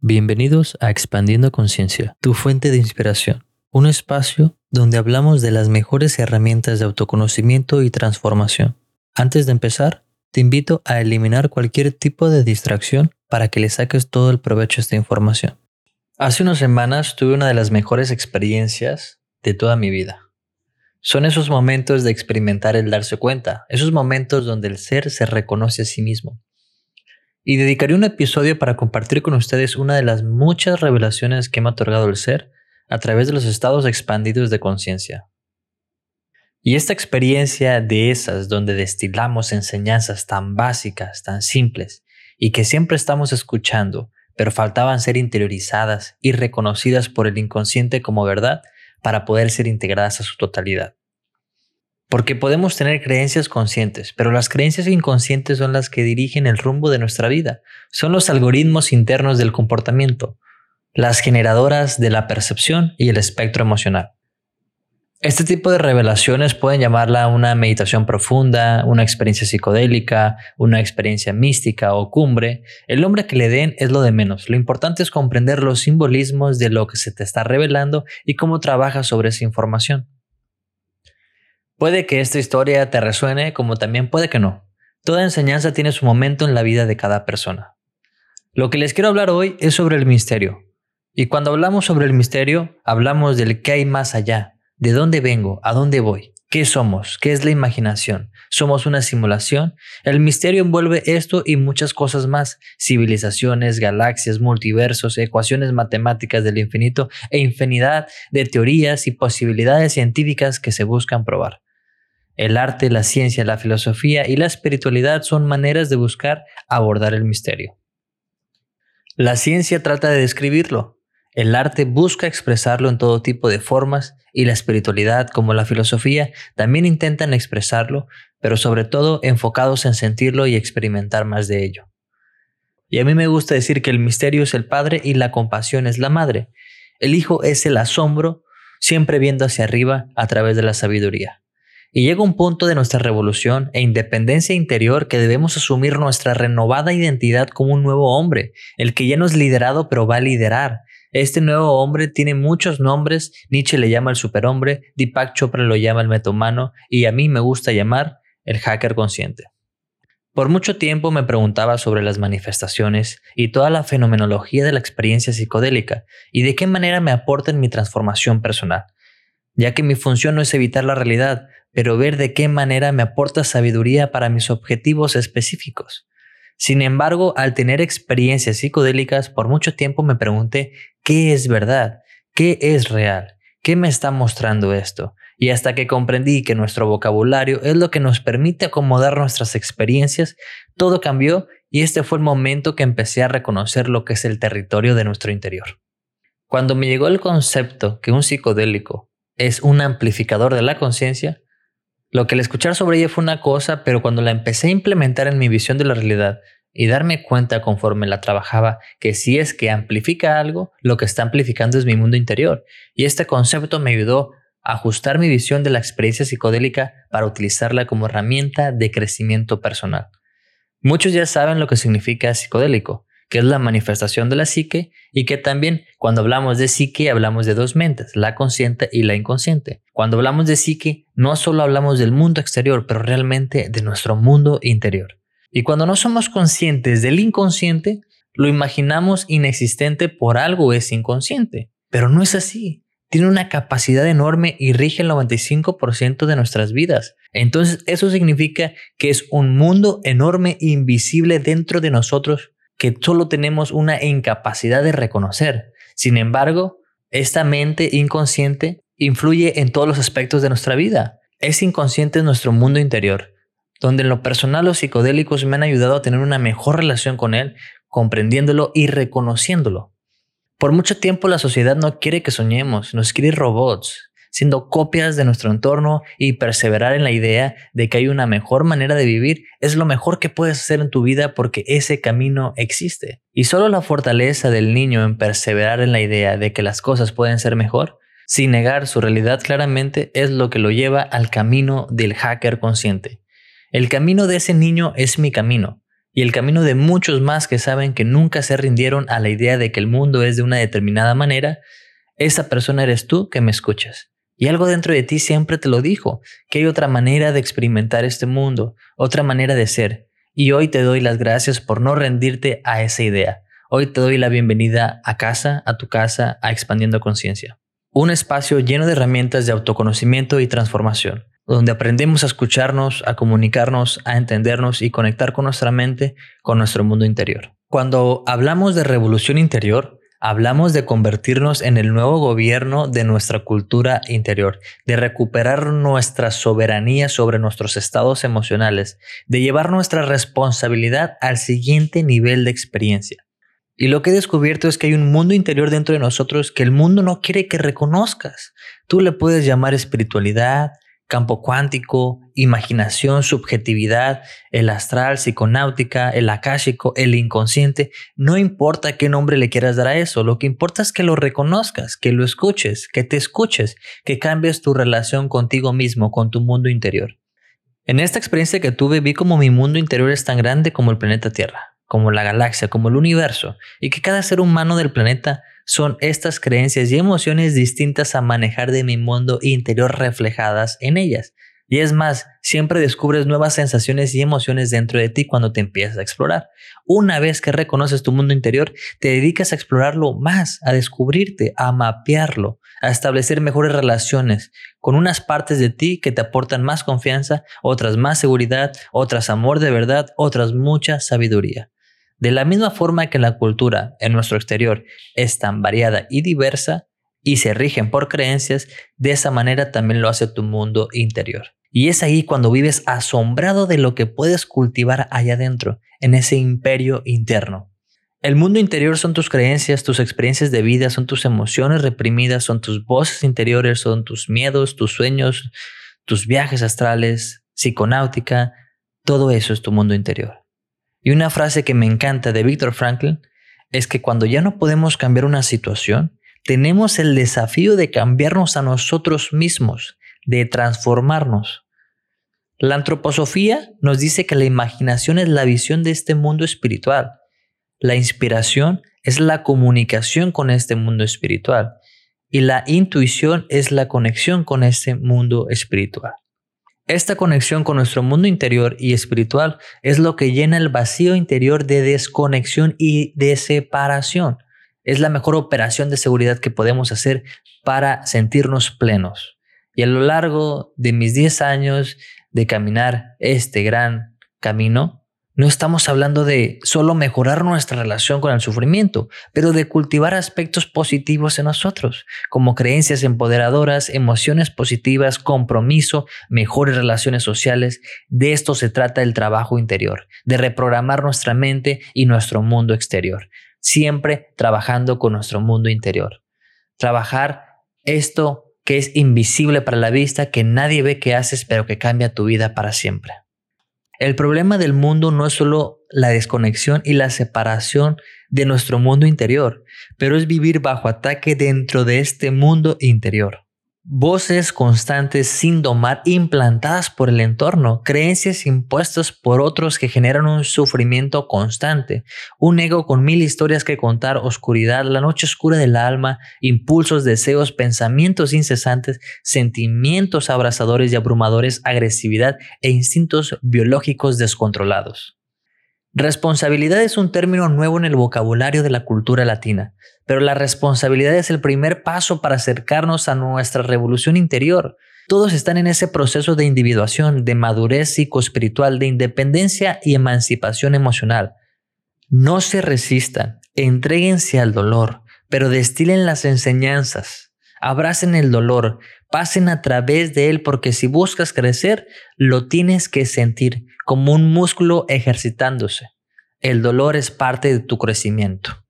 Bienvenidos a Expandiendo Conciencia, tu fuente de inspiración, un espacio donde hablamos de las mejores herramientas de autoconocimiento y transformación. Antes de empezar, te invito a eliminar cualquier tipo de distracción para que le saques todo el provecho a esta información. Hace unas semanas tuve una de las mejores experiencias de toda mi vida. Son esos momentos de experimentar el darse cuenta, esos momentos donde el ser se reconoce a sí mismo y dedicaré un episodio para compartir con ustedes una de las muchas revelaciones que me ha otorgado el ser a través de los estados expandidos de conciencia. Y esta experiencia de esas donde destilamos enseñanzas tan básicas, tan simples, y que siempre estamos escuchando, pero faltaban ser interiorizadas y reconocidas por el inconsciente como verdad para poder ser integradas a su totalidad. Porque podemos tener creencias conscientes, pero las creencias inconscientes son las que dirigen el rumbo de nuestra vida. Son los algoritmos internos del comportamiento, las generadoras de la percepción y el espectro emocional. Este tipo de revelaciones pueden llamarla una meditación profunda, una experiencia psicodélica, una experiencia mística o cumbre. El nombre que le den es lo de menos. Lo importante es comprender los simbolismos de lo que se te está revelando y cómo trabajas sobre esa información. Puede que esta historia te resuene como también puede que no. Toda enseñanza tiene su momento en la vida de cada persona. Lo que les quiero hablar hoy es sobre el misterio. Y cuando hablamos sobre el misterio, hablamos del qué hay más allá, de dónde vengo, a dónde voy, qué somos, qué es la imaginación, somos una simulación. El misterio envuelve esto y muchas cosas más, civilizaciones, galaxias, multiversos, ecuaciones matemáticas del infinito e infinidad de teorías y posibilidades científicas que se buscan probar. El arte, la ciencia, la filosofía y la espiritualidad son maneras de buscar abordar el misterio. La ciencia trata de describirlo, el arte busca expresarlo en todo tipo de formas y la espiritualidad como la filosofía también intentan expresarlo, pero sobre todo enfocados en sentirlo y experimentar más de ello. Y a mí me gusta decir que el misterio es el padre y la compasión es la madre. El hijo es el asombro, siempre viendo hacia arriba a través de la sabiduría. Y llega un punto de nuestra revolución e independencia interior que debemos asumir nuestra renovada identidad como un nuevo hombre, el que ya no es liderado pero va a liderar. Este nuevo hombre tiene muchos nombres, Nietzsche le llama el superhombre, Deepak Chopra lo llama el metomano y a mí me gusta llamar el hacker consciente. Por mucho tiempo me preguntaba sobre las manifestaciones y toda la fenomenología de la experiencia psicodélica y de qué manera me aportan mi transformación personal, ya que mi función no es evitar la realidad, pero ver de qué manera me aporta sabiduría para mis objetivos específicos. Sin embargo, al tener experiencias psicodélicas, por mucho tiempo me pregunté qué es verdad, qué es real, qué me está mostrando esto. Y hasta que comprendí que nuestro vocabulario es lo que nos permite acomodar nuestras experiencias, todo cambió y este fue el momento que empecé a reconocer lo que es el territorio de nuestro interior. Cuando me llegó el concepto que un psicodélico es un amplificador de la conciencia, lo que el escuchar sobre ella fue una cosa, pero cuando la empecé a implementar en mi visión de la realidad y darme cuenta conforme la trabajaba que si es que amplifica algo, lo que está amplificando es mi mundo interior. Y este concepto me ayudó a ajustar mi visión de la experiencia psicodélica para utilizarla como herramienta de crecimiento personal. Muchos ya saben lo que significa psicodélico, que es la manifestación de la psique y que también cuando hablamos de psique hablamos de dos mentes, la consciente y la inconsciente. Cuando hablamos de psique no solo hablamos del mundo exterior, pero realmente de nuestro mundo interior. Y cuando no somos conscientes del inconsciente, lo imaginamos inexistente por algo es inconsciente, pero no es así. Tiene una capacidad enorme y rige el 95% de nuestras vidas. Entonces eso significa que es un mundo enorme invisible dentro de nosotros que solo tenemos una incapacidad de reconocer. Sin embargo, esta mente inconsciente influye en todos los aspectos de nuestra vida. Es inconsciente en nuestro mundo interior, donde en lo personal los psicodélicos me han ayudado a tener una mejor relación con él, comprendiéndolo y reconociéndolo. Por mucho tiempo la sociedad no quiere que soñemos, nos quiere robots, siendo copias de nuestro entorno y perseverar en la idea de que hay una mejor manera de vivir es lo mejor que puedes hacer en tu vida porque ese camino existe. Y solo la fortaleza del niño en perseverar en la idea de que las cosas pueden ser mejor, sin negar su realidad claramente, es lo que lo lleva al camino del hacker consciente. El camino de ese niño es mi camino, y el camino de muchos más que saben que nunca se rindieron a la idea de que el mundo es de una determinada manera, esa persona eres tú que me escuchas. Y algo dentro de ti siempre te lo dijo, que hay otra manera de experimentar este mundo, otra manera de ser. Y hoy te doy las gracias por no rendirte a esa idea. Hoy te doy la bienvenida a casa, a tu casa, a Expandiendo Conciencia. Un espacio lleno de herramientas de autoconocimiento y transformación donde aprendemos a escucharnos, a comunicarnos, a entendernos y conectar con nuestra mente, con nuestro mundo interior. Cuando hablamos de revolución interior, hablamos de convertirnos en el nuevo gobierno de nuestra cultura interior, de recuperar nuestra soberanía sobre nuestros estados emocionales, de llevar nuestra responsabilidad al siguiente nivel de experiencia. Y lo que he descubierto es que hay un mundo interior dentro de nosotros que el mundo no quiere que reconozcas. Tú le puedes llamar espiritualidad, campo cuántico, imaginación, subjetividad, el astral, psiconáutica, el akáshico, el inconsciente, no importa qué nombre le quieras dar a eso, lo que importa es que lo reconozcas, que lo escuches, que te escuches, que cambies tu relación contigo mismo, con tu mundo interior. En esta experiencia que tuve vi como mi mundo interior es tan grande como el planeta Tierra, como la galaxia, como el universo, y que cada ser humano del planeta son estas creencias y emociones distintas a manejar de mi mundo interior reflejadas en ellas. Y es más, siempre descubres nuevas sensaciones y emociones dentro de ti cuando te empiezas a explorar. Una vez que reconoces tu mundo interior, te dedicas a explorarlo más, a descubrirte, a mapearlo, a establecer mejores relaciones con unas partes de ti que te aportan más confianza, otras más seguridad, otras amor de verdad, otras mucha sabiduría. De la misma forma que la cultura en nuestro exterior es tan variada y diversa y se rigen por creencias, de esa manera también lo hace tu mundo interior. Y es ahí cuando vives asombrado de lo que puedes cultivar allá adentro, en ese imperio interno. El mundo interior son tus creencias, tus experiencias de vida, son tus emociones reprimidas, son tus voces interiores, son tus miedos, tus sueños, tus viajes astrales, psiconáutica, todo eso es tu mundo interior. Y una frase que me encanta de Viktor Frankl es que cuando ya no podemos cambiar una situación, tenemos el desafío de cambiarnos a nosotros mismos, de transformarnos. La antroposofía nos dice que la imaginación es la visión de este mundo espiritual. La inspiración es la comunicación con este mundo espiritual. Y la intuición es la conexión con este mundo espiritual. Esta conexión con nuestro mundo interior y espiritual es lo que llena el vacío interior de desconexión y de separación. Es la mejor operación de seguridad que podemos hacer para sentirnos plenos. Y a lo largo de mis 10 años de caminar este gran camino, no estamos hablando de solo mejorar nuestra relación con el sufrimiento, pero de cultivar aspectos positivos en nosotros, como creencias empoderadoras, emociones positivas, compromiso, mejores relaciones sociales. De esto se trata el trabajo interior, de reprogramar nuestra mente y nuestro mundo exterior, siempre trabajando con nuestro mundo interior. Trabajar esto que es invisible para la vista, que nadie ve que haces, pero que cambia tu vida para siempre. El problema del mundo no es solo la desconexión y la separación de nuestro mundo interior, pero es vivir bajo ataque dentro de este mundo interior. Voces constantes sin domar implantadas por el entorno, creencias impuestas por otros que generan un sufrimiento constante, un ego con mil historias que contar, oscuridad, la noche oscura del alma, impulsos, deseos, pensamientos incesantes, sentimientos abrazadores y abrumadores, agresividad e instintos biológicos descontrolados. Responsabilidad es un término nuevo en el vocabulario de la cultura latina, pero la responsabilidad es el primer paso para acercarnos a nuestra revolución interior. Todos están en ese proceso de individuación, de madurez psicoespiritual, de independencia y emancipación emocional. No se resistan, entréguense al dolor, pero destilen las enseñanzas, abracen el dolor, pasen a través de él, porque si buscas crecer, lo tienes que sentir como un músculo ejercitándose. El dolor es parte de tu crecimiento.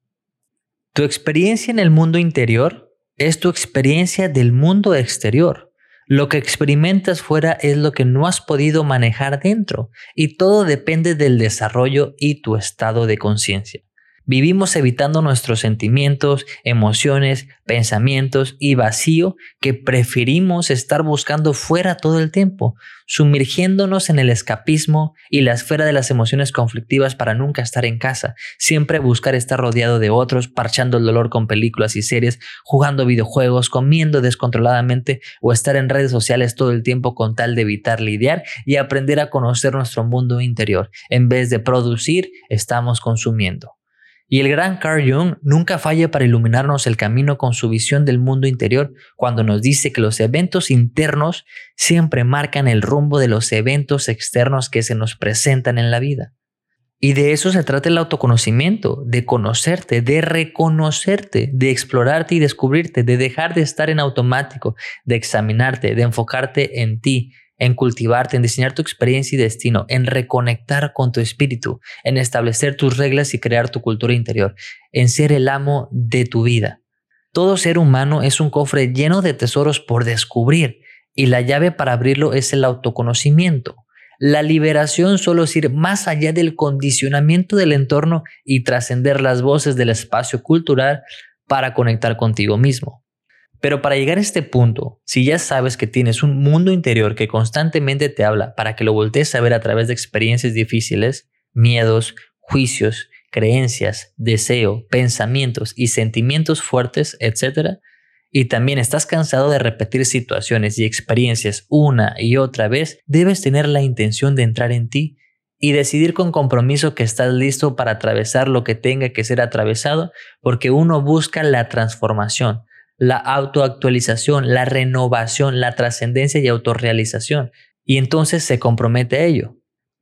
Tu experiencia en el mundo interior es tu experiencia del mundo exterior. Lo que experimentas fuera es lo que no has podido manejar dentro y todo depende del desarrollo y tu estado de conciencia. Vivimos evitando nuestros sentimientos, emociones, pensamientos y vacío que preferimos estar buscando fuera todo el tiempo, sumergiéndonos en el escapismo y la esfera de las emociones conflictivas para nunca estar en casa, siempre buscar estar rodeado de otros, parchando el dolor con películas y series, jugando videojuegos, comiendo descontroladamente o estar en redes sociales todo el tiempo con tal de evitar lidiar y aprender a conocer nuestro mundo interior. En vez de producir, estamos consumiendo. Y el gran Carl Jung nunca falla para iluminarnos el camino con su visión del mundo interior cuando nos dice que los eventos internos siempre marcan el rumbo de los eventos externos que se nos presentan en la vida. Y de eso se trata el autoconocimiento, de conocerte, de reconocerte, de explorarte y descubrirte, de dejar de estar en automático, de examinarte, de enfocarte en ti, en cultivarte, en diseñar tu experiencia y destino, en reconectar con tu espíritu, en establecer tus reglas y crear tu cultura interior, en ser el amo de tu vida. Todo ser humano es un cofre lleno de tesoros por descubrir y la llave para abrirlo es el autoconocimiento. La liberación solo es ir más allá del condicionamiento del entorno y trascender las voces del espacio cultural para conectar contigo mismo. Pero para llegar a este punto, si ya sabes que tienes un mundo interior que constantemente te habla para que lo voltees a ver a través de experiencias difíciles, miedos, juicios, creencias, deseo, pensamientos y sentimientos fuertes, etc., y también estás cansado de repetir situaciones y experiencias una y otra vez, debes tener la intención de entrar en ti y decidir con compromiso que estás listo para atravesar lo que tenga que ser atravesado, porque uno busca la transformación, la autoactualización, la renovación, la trascendencia y autorrealización. Y entonces se compromete a ello.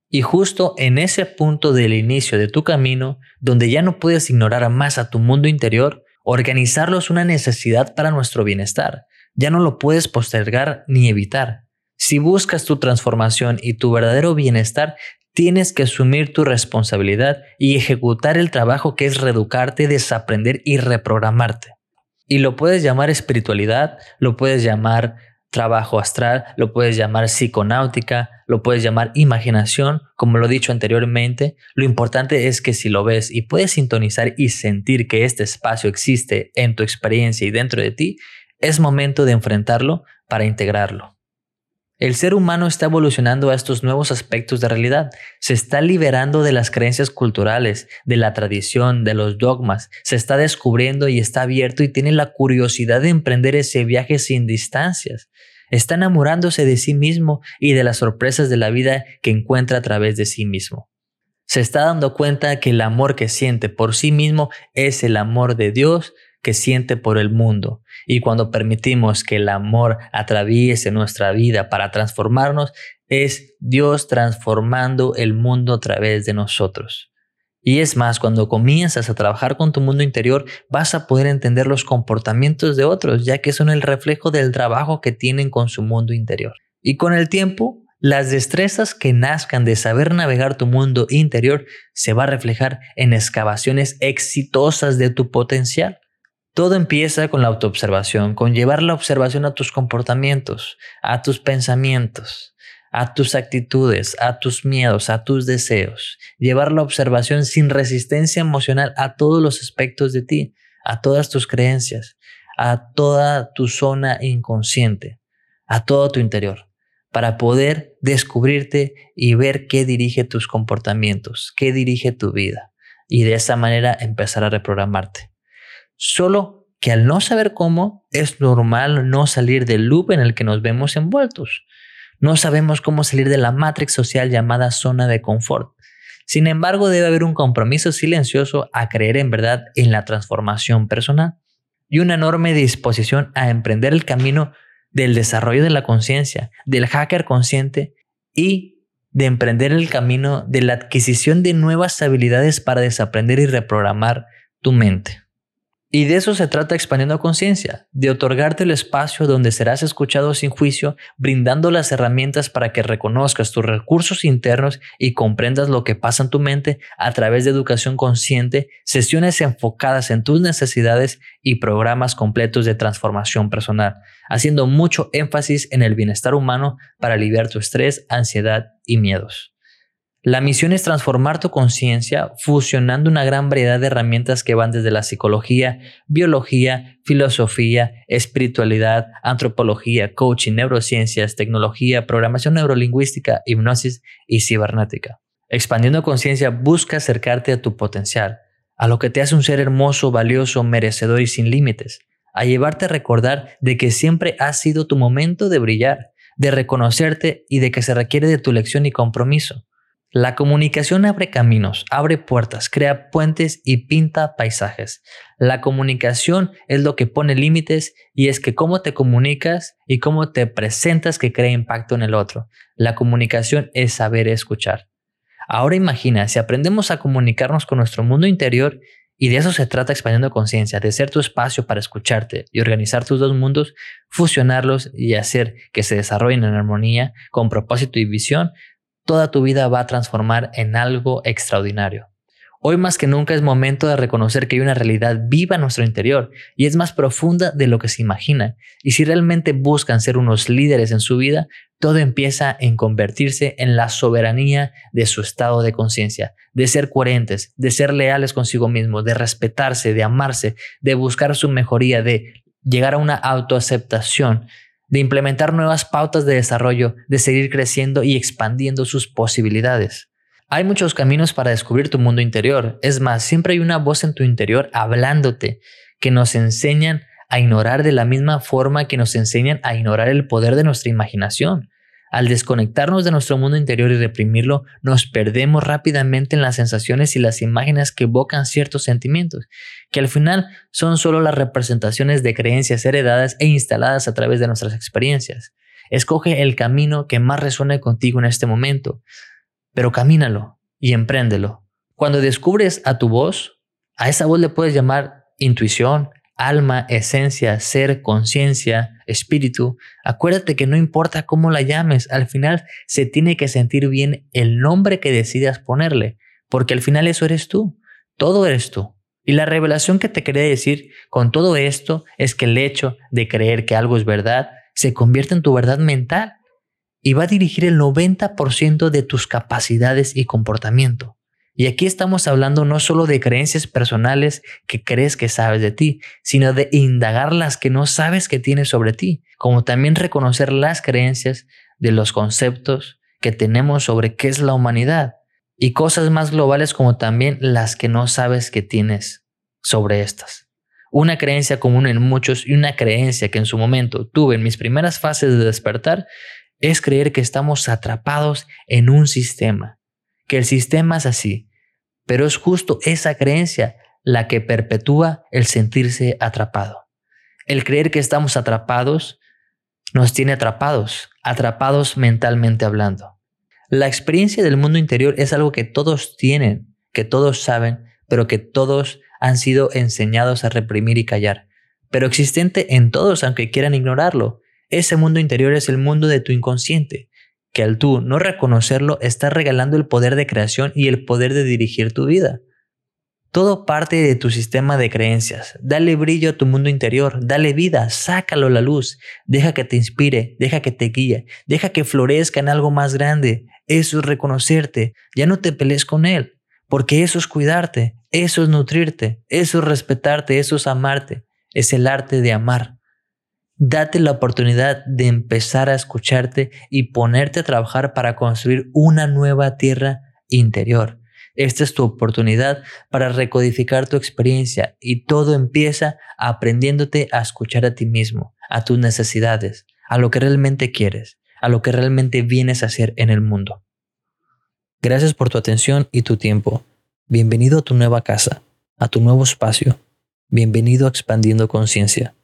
Y justo en ese punto del inicio de tu camino, donde ya no puedes ignorar más a tu mundo interior, organizarlo es una necesidad para nuestro bienestar. Ya no lo puedes postergar ni evitar. Si buscas tu transformación y tu verdadero bienestar, tienes que asumir tu responsabilidad y ejecutar el trabajo que es reeducarte, desaprender y reprogramarte. Y lo puedes llamar espiritualidad, lo puedes llamar trabajo astral, lo puedes llamar psiconáutica, lo puedes llamar imaginación, como lo he dicho anteriormente. Lo importante es que si lo ves y puedes sintonizar y sentir que este espacio existe en tu experiencia y dentro de ti, es momento de enfrentarlo para integrarlo. El ser humano está evolucionando a estos nuevos aspectos de realidad, se está liberando de las creencias culturales, de la tradición, de los dogmas, se está descubriendo y está abierto y tiene la curiosidad de emprender ese viaje sin distancias. Está enamorándose de sí mismo y de las sorpresas de la vida que encuentra a través de sí mismo. Se está dando cuenta que el amor que siente por sí mismo es el amor de Dios que siente por el mundo. Y cuando permitimos que el amor atraviese nuestra vida para transformarnos, es Dios transformando el mundo a través de nosotros. Y es más, cuando comienzas a trabajar con tu mundo interior, vas a poder entender los comportamientos de otros, ya que son el reflejo del trabajo que tienen con su mundo interior. Y con el tiempo, las destrezas que nazcan de saber navegar tu mundo interior se va a reflejar en excavaciones exitosas de tu potencial. Todo empieza con la autoobservación, con llevar la observación a tus comportamientos, a tus pensamientos, a tus actitudes, a tus miedos, a tus deseos. Llevar la observación sin resistencia emocional a todos los aspectos de ti, a todas tus creencias, a toda tu zona inconsciente, a todo tu interior, para poder descubrirte y ver qué dirige tus comportamientos, qué dirige tu vida, y de esa manera empezar a reprogramarte. Solo que al no saber cómo, es normal no salir del loop en el que nos vemos envueltos. No sabemos cómo salir de la matrix social llamada zona de confort. Sin embargo, debe haber un compromiso silencioso a creer en verdad en la transformación personal y una enorme disposición a emprender el camino del desarrollo de la conciencia, del hacker consciente y de emprender el camino de la adquisición de nuevas habilidades para desaprender y reprogramar tu mente. Y de eso se trata expandiendo conciencia, de otorgarte el espacio donde serás escuchado sin juicio, brindando las herramientas para que reconozcas tus recursos internos y comprendas lo que pasa en tu mente a través de educación consciente, sesiones enfocadas en tus necesidades y programas completos de transformación personal, haciendo mucho énfasis en el bienestar humano para aliviar tu estrés, ansiedad y miedos. La misión es transformar tu conciencia fusionando una gran variedad de herramientas que van desde la psicología, biología, filosofía, espiritualidad, antropología, coaching, neurociencias, tecnología, programación neurolingüística, hipnosis y cibernética. Expandiendo conciencia busca acercarte a tu potencial, a lo que te hace un ser hermoso, valioso, merecedor y sin límites, a llevarte a recordar de que siempre ha sido tu momento de brillar, de reconocerte y de que se requiere de tu lección y compromiso. La comunicación abre caminos, abre puertas, crea puentes y pinta paisajes. La comunicación es lo que pone límites y es que cómo te comunicas y cómo te presentas que crea impacto en el otro. La comunicación es saber escuchar. Ahora imagina, si aprendemos a comunicarnos con nuestro mundo interior, y de eso se trata expandiendo conciencia, de ser tu espacio para escucharte y organizar tus dos mundos, fusionarlos y hacer que se desarrollen en armonía, con propósito y visión, toda tu vida va a transformar en algo extraordinario. Hoy más que nunca es momento de reconocer que hay una realidad viva en nuestro interior y es más profunda de lo que se imagina. Y si realmente buscan ser unos líderes en su vida, todo empieza en convertirse en la soberanía de su estado de conciencia, de ser coherentes, de ser leales consigo mismo, de respetarse, de amarse, de buscar su mejoría, de llegar a una autoaceptación de implementar nuevas pautas de desarrollo, de seguir creciendo y expandiendo sus posibilidades. Hay muchos caminos para descubrir tu mundo interior. Es más, siempre hay una voz en tu interior hablándote que nos enseñan a ignorar de la misma forma que nos enseñan a ignorar el poder de nuestra imaginación. Al desconectarnos de nuestro mundo interior y reprimirlo, nos perdemos rápidamente en las sensaciones y las imágenes que evocan ciertos sentimientos, que al final son solo las representaciones de creencias heredadas e instaladas a través de nuestras experiencias. Escoge el camino que más resuene contigo en este momento, pero camínalo y empréndelo. Cuando descubres a tu voz, a esa voz le puedes llamar intuición, alma, esencia, ser, conciencia, espíritu, acuérdate que no importa cómo la llames, al final se tiene que sentir bien el nombre que decidas ponerle, porque al final eso eres tú, todo eres tú. Y la revelación que te quería decir con todo esto es que el hecho de creer que algo es verdad se convierte en tu verdad mental y va a dirigir el 90% de tus capacidades y comportamiento. Y aquí estamos hablando no solo de creencias personales que crees que sabes de ti, sino de indagar las que no sabes que tienes sobre ti, como también reconocer las creencias de los conceptos que tenemos sobre qué es la humanidad y cosas más globales como también las que no sabes que tienes sobre estas. Una creencia común en muchos y una creencia que en su momento tuve en mis primeras fases de despertar es creer que estamos atrapados en un sistema que el sistema es así, pero es justo esa creencia la que perpetúa el sentirse atrapado. El creer que estamos atrapados nos tiene atrapados, atrapados mentalmente hablando. La experiencia del mundo interior es algo que todos tienen, que todos saben, pero que todos han sido enseñados a reprimir y callar, pero existente en todos aunque quieran ignorarlo. Ese mundo interior es el mundo de tu inconsciente, que al tú no reconocerlo estás regalando el poder de creación y el poder de dirigir tu vida. Todo parte de tu sistema de creencias. Dale brillo a tu mundo interior, dale vida, sácalo a la luz, deja que te inspire, deja que te guíe, deja que florezca en algo más grande. Eso es reconocerte, ya no te pelees con él, porque eso es cuidarte, eso es nutrirte, eso es respetarte, eso es amarte, es el arte de amar. Date la oportunidad de empezar a escucharte y ponerte a trabajar para construir una nueva tierra interior. Esta es tu oportunidad para recodificar tu experiencia y todo empieza aprendiéndote a escuchar a ti mismo, a tus necesidades, a lo que realmente quieres, a lo que realmente vienes a hacer en el mundo. Gracias por tu atención y tu tiempo. Bienvenido a tu nueva casa, a tu nuevo espacio. Bienvenido a Expandiendo Conciencia.